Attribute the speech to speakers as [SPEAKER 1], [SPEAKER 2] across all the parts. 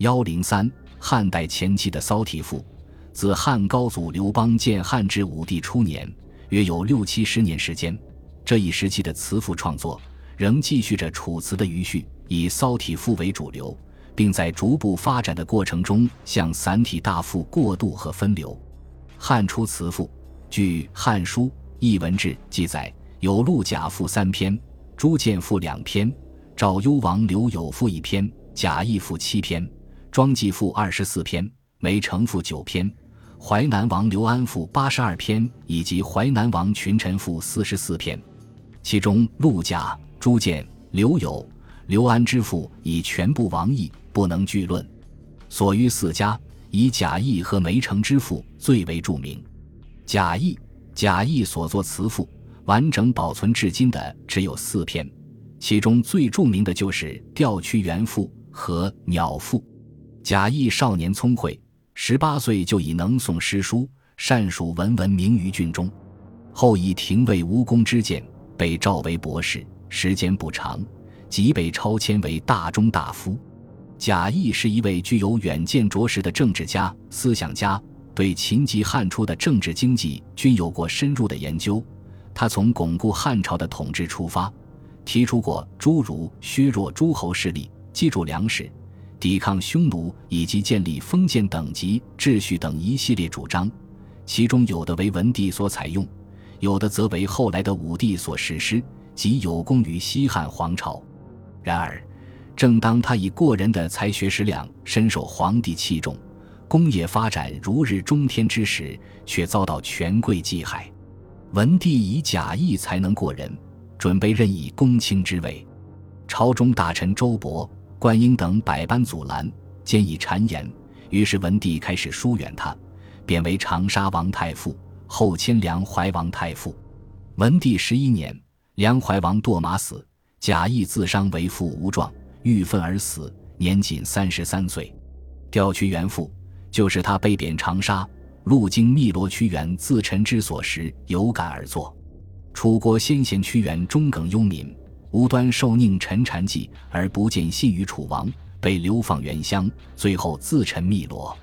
[SPEAKER 1] 幺零三，汉代前期的骚体赋，自汉高祖刘邦建汉至武帝初年，约有六七十年时间。这一时期的词赋创作仍继续着楚辞的余绪，以骚体赋为主流，并在逐步发展的过程中向散体大赋过渡和分流。汉初词赋，据《汉书·艺文志》记载，有陆贾赋三篇，朱建赋两篇，赵幽王刘友赋一篇，贾谊赋七篇，庄季赋二十四篇，梅城赋九篇，淮南王刘安赋八十二篇，以及淮南王群臣赋四十四篇。其中，陆贾、朱建、刘友、刘安之赋已全部亡佚，不能据论。所余四家，以贾谊和梅城之赋最为著名。贾谊、贾谊所作词赋，完整保存至今的只有四篇，其中最著名的就是《调屈原赋》和《鸟赋》。贾谊少年聪慧，十八岁就已能诵诗书，善属文闻名于郡中，后以廷尉无功之见。被召为博士，时间不长，即被超迁为大中大夫。贾谊是一位具有远见卓识的政治家、思想家，对秦及汉初的政治经济均有过深入的研究。他从巩固汉朝的统治出发，提出过诸如削弱诸侯势力、积储粮食、抵抗匈奴以及建立封建等级秩序等一系列主张，其中有的为文帝所采用。有的则为后来的武帝所实施，即有功于西汉皇朝。然而，正当他以过人的才学识量深受皇帝器重，工业发展如日中天之时，却遭到权贵忌害。文帝以贾谊才能过人，准备任以公卿之位。朝中大臣周勃、灌婴等百般阻拦，兼以谗言。于是文帝开始疏远他，贬为长沙王太傅。后迁梁怀王太傅，文帝十一年，梁怀王堕马死，贾谊自伤为父无状，郁愤而死，年仅三十三岁。调屈原赋就是他被贬长沙，路经汨罗屈原自陈之所时有感而作。楚国先贤屈原忠耿忧民，无端受佞臣谗计而不见信于楚王，被流放原乡，最后自沉汨罗。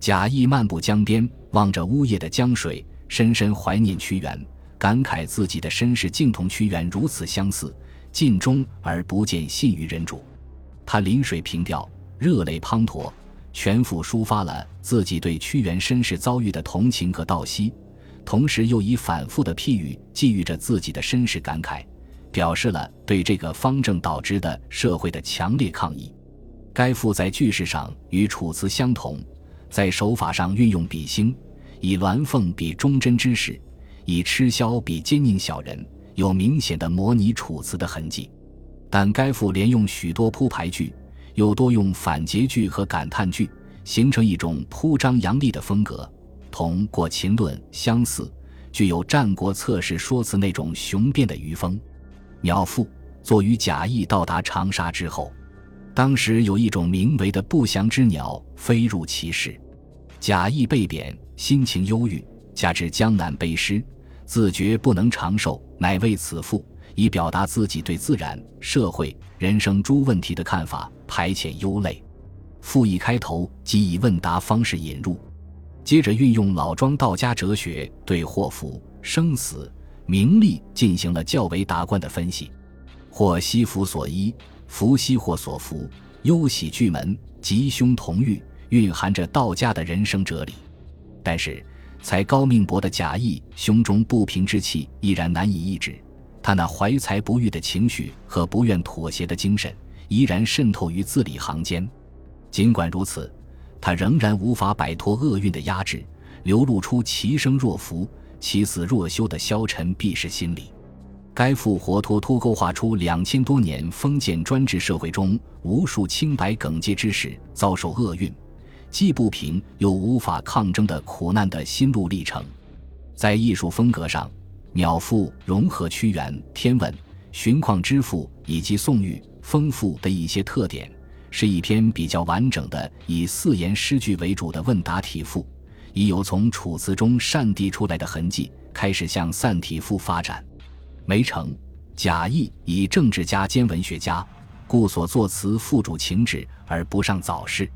[SPEAKER 1] 贾谊漫步江边，望着呜咽的江水。深深怀念屈原，感慨自己的身世竟同屈原如此相似，尽忠而不见信于人主。他临水凭吊，热泪滂沱，全幅抒发了自己对屈原身世遭遇的同情和悼惜，同时又以反复的譬喻寄予着自己的身世感慨，表示了对这个方正导致的社会的强烈抗议。该赋在句式上与楚辞相同，在手法上运用比兴。以鸾凤比忠贞之士，以吃枭比奸佞小人，有明显的模拟楚辞的痕迹。但该赋连用许多铺排句，又多用反诘句和感叹句，形成一种铺张扬丽的风格，同《过秦论》相似，具有战国策士说辞那种雄辩的余风。鸟赋作于贾谊到达长沙之后，当时有一种名为的不祥之鸟飞入其室，贾谊被贬。心情忧郁，加之江南悲诗，自觉不能长寿，乃为此赋，以表达自己对自然、社会、人生诸问题的看法，排遣忧累。赋一开头即以问答方式引入，接着运用老庄道家哲学对祸福、生死、名利进行了较为达观的分析。祸兮福所依，福兮祸所伏，忧喜俱门，吉凶同欲，蕴含着道家的人生哲理。但是，才高命薄的贾谊胸中不平之气依然难以抑制，他那怀才不遇的情绪和不愿妥协的精神依然渗透于字里行间。尽管如此，他仍然无法摆脱厄运的压制，流露出其生若浮，其死若休的消沉避世心理。该赋活脱脱勾画出两千多年封建专制社会中无数清白耿介之士遭受厄运。既不平又无法抗争的苦难的心路历程，在艺术风格上，《鸟赋》融合屈原《天问》《荀况之赋》以及宋玉丰富的一些特点，是一篇比较完整的以四言诗句为主的问答体赋，已有从楚辞中善递出来的痕迹，开始向散体赋发展。梅城、贾谊以政治家兼文学家，故所作词付主情志而不上早逝。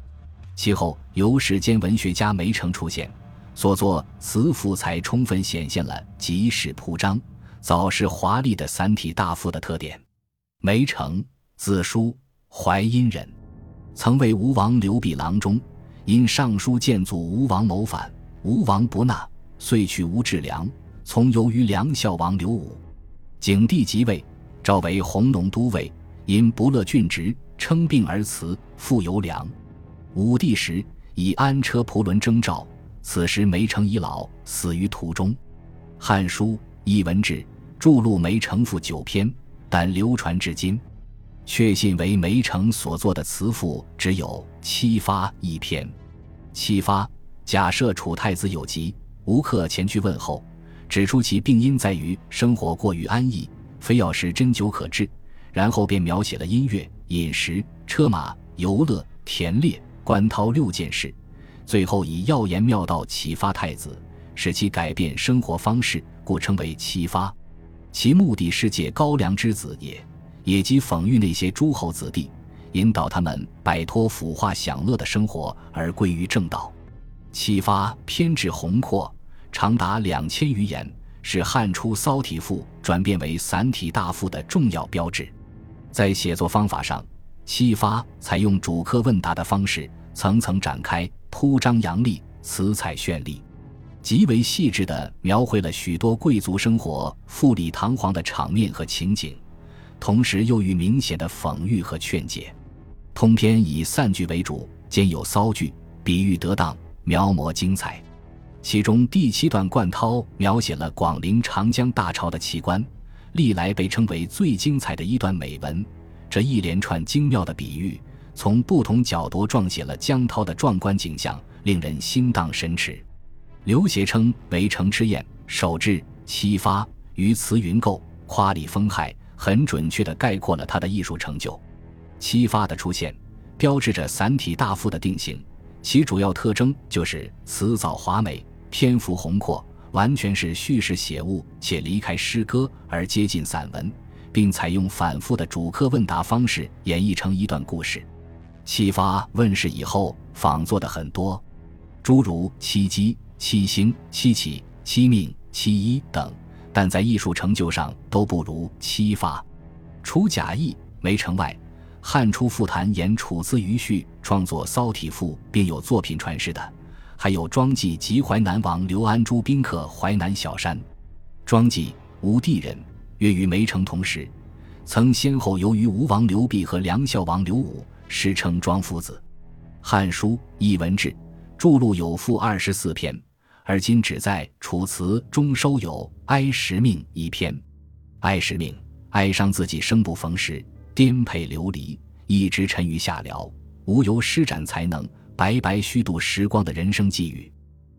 [SPEAKER 1] 其后由世间文学家梅城出现，所作词赋才充分显现了吉氏铺张、早逝华丽的散体大赋的特点。梅城，字叔，淮阴人，曾为吴王刘濞郎中，因上书谏阻吴王谋反，吴王不纳，遂取吴治梁，从游于梁孝王刘武。景帝即位，召为弘农都尉，因不乐郡职，称病而辞，复游梁。武帝时，以安车仆轮征召。此时梅城已老，死于途中。《汉书·艺文志》著录梅城赋九篇，但流传至今，确信为梅城所作的词赋只有七发一篇。七发假设楚太子有疾，吴客前去问候，指出其病因在于生活过于安逸，非要是针灸可治。然后便描写了音乐、饮食、车马、游乐、田猎。关涛六件事，最后以药言妙道启发太子，使其改变生活方式，故称为启发。其目的是借高粱之子也，也即讽喻那些诸侯子弟，引导他们摆脱腐化享乐的生活，而归于正道。启发篇志宏阔，长达两千余言，是汉初骚体赋转变为散体大赋的重要标志。在写作方法上。七发采用主客问答的方式，层层展开，铺张扬丽，词采绚丽，极为细致地描绘了许多贵族生活富丽堂皇的场面和情景，同时又与明显的讽喻和劝解。通篇以散句为主，兼有骚句，比喻得当，描摹精彩。其中第七段贯涛描写了广陵长江大潮的奇观，历来被称为最精彩的一段美文。这一连串精妙的比喻，从不同角度撞写了江涛的壮观景象，令人心荡神驰。刘勰称围“城之宴”，首至七发，于词云构，夸丽风骇，很准确地概括了他的艺术成就。七发的出现，标志着散体大赋的定型。其主要特征就是词藻华美，篇幅宏阔，完全是叙事写物，且离开诗歌而接近散文。并采用反复的主客问答方式演绎成一段故事。七发问世以后，仿作的很多，诸如七机、七星、七起、七命、七一等，但在艺术成就上都不如七发。除贾谊、梅城外，汉初复谈沿楚辞余绪创作骚体赋，并有作品传世的，还有庄纪及淮南王刘安诸宾客淮南小山。庄纪，吴地人。约与梅城同时，曾先后游于吴王刘濞和梁孝王刘武，史称庄夫子。《汉书·艺文志》著录有赋二十四篇，而今只在《楚辞》中收有《哀时命》一篇。《哀时命》哀伤自己生不逢时，颠沛流离，一直沉于下僚，无由施展才能，白白虚度时光的人生际遇。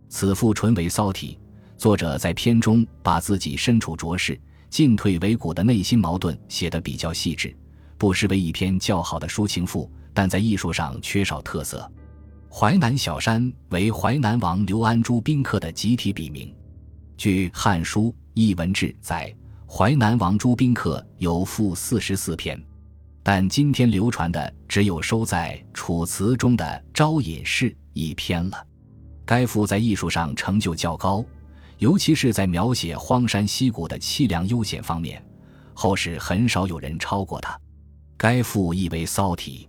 [SPEAKER 1] 此赋纯为骚体，作者在篇中把自己身处浊世。进退维谷的内心矛盾写得比较细致，不失为一篇较好的抒情赋，但在艺术上缺少特色。淮南小山为淮南王刘安诸宾客的集体笔名。据《汉书·艺文志》载，淮南王朱宾客有赋四十四篇，但今天流传的只有收在《楚辞》中的《招隐士》一篇了。该赋在艺术上成就较高。尤其是在描写荒山溪谷的凄凉悠闲方面，后世很少有人超过他。该赋亦为骚体。